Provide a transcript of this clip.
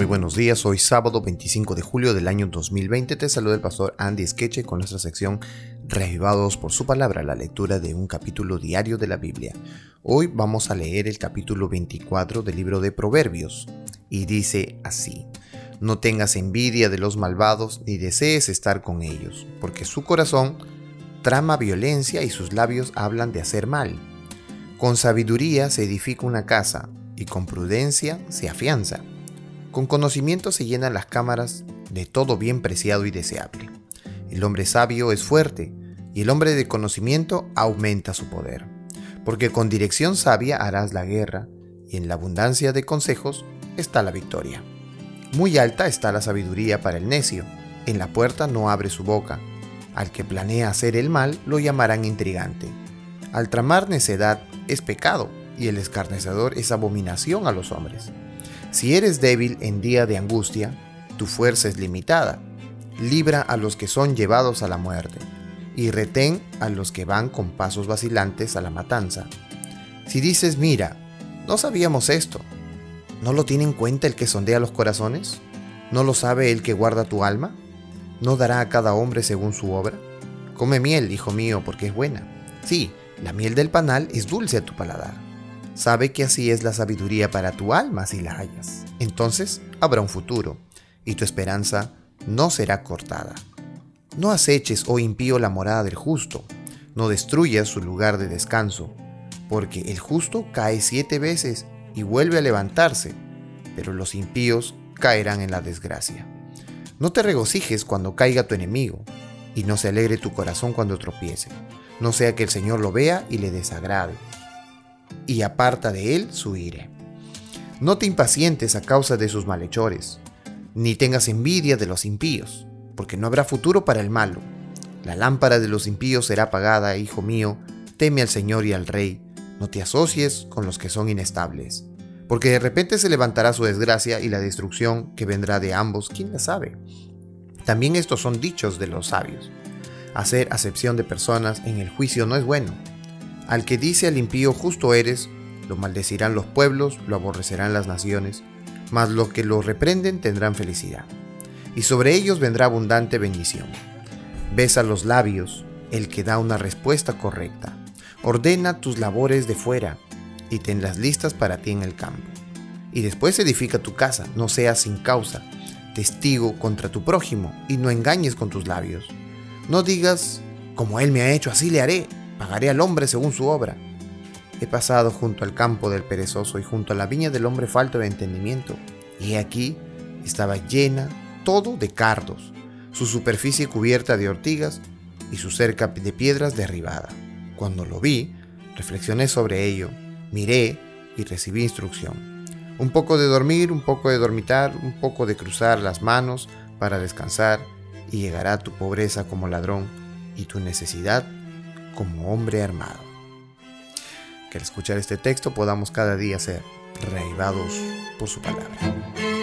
Muy buenos días, hoy sábado 25 de julio del año 2020 te saluda el pastor Andy Skeche con nuestra sección Revivados por su palabra, la lectura de un capítulo diario de la Biblia. Hoy vamos a leer el capítulo 24 del libro de Proverbios y dice así, No tengas envidia de los malvados ni desees estar con ellos, porque su corazón trama violencia y sus labios hablan de hacer mal. Con sabiduría se edifica una casa y con prudencia se afianza. Con conocimiento se llenan las cámaras de todo bien preciado y deseable. El hombre sabio es fuerte, y el hombre de conocimiento aumenta su poder. Porque con dirección sabia harás la guerra, y en la abundancia de consejos está la victoria. Muy alta está la sabiduría para el necio, en la puerta no abre su boca. Al que planea hacer el mal lo llamarán intrigante. Al tramar necedad es pecado, y el escarnecedor es abominación a los hombres. Si eres débil en día de angustia, tu fuerza es limitada. Libra a los que son llevados a la muerte, y retén a los que van con pasos vacilantes a la matanza. Si dices, mira, no sabíamos esto, ¿no lo tiene en cuenta el que sondea los corazones? ¿No lo sabe el que guarda tu alma? ¿No dará a cada hombre según su obra? Come miel, hijo mío, porque es buena. Sí, la miel del panal es dulce a tu paladar Sabe que así es la sabiduría para tu alma si la hallas. Entonces habrá un futuro, y tu esperanza no será cortada. No aceches, oh impío, la morada del justo, no destruyas su lugar de descanso, porque el justo cae siete veces y vuelve a levantarse, pero los impíos caerán en la desgracia. No te regocijes cuando caiga tu enemigo, y no se alegre tu corazón cuando tropiece, no sea que el Señor lo vea y le desagrade y aparta de él su ire. No te impacientes a causa de sus malhechores, ni tengas envidia de los impíos, porque no habrá futuro para el malo. La lámpara de los impíos será apagada, hijo mío, teme al Señor y al Rey, no te asocies con los que son inestables, porque de repente se levantará su desgracia y la destrucción que vendrá de ambos, ¿quién la sabe? También estos son dichos de los sabios. Hacer acepción de personas en el juicio no es bueno, al que dice al impío justo eres, lo maldecirán los pueblos, lo aborrecerán las naciones, mas los que lo reprenden tendrán felicidad. Y sobre ellos vendrá abundante bendición. Besa los labios, el que da una respuesta correcta. Ordena tus labores de fuera y tenlas listas para ti en el campo. Y después edifica tu casa, no seas sin causa, testigo contra tu prójimo, y no engañes con tus labios. No digas, como él me ha hecho, así le haré pagaré al hombre según su obra. He pasado junto al campo del perezoso y junto a la viña del hombre falto de entendimiento, y aquí estaba llena todo de cardos, su superficie cubierta de ortigas y su cerca de piedras derribada. Cuando lo vi, reflexioné sobre ello, miré y recibí instrucción. Un poco de dormir, un poco de dormitar, un poco de cruzar las manos para descansar, y llegará tu pobreza como ladrón y tu necesidad como hombre armado. Que al escuchar este texto podamos cada día ser reavivados por su palabra.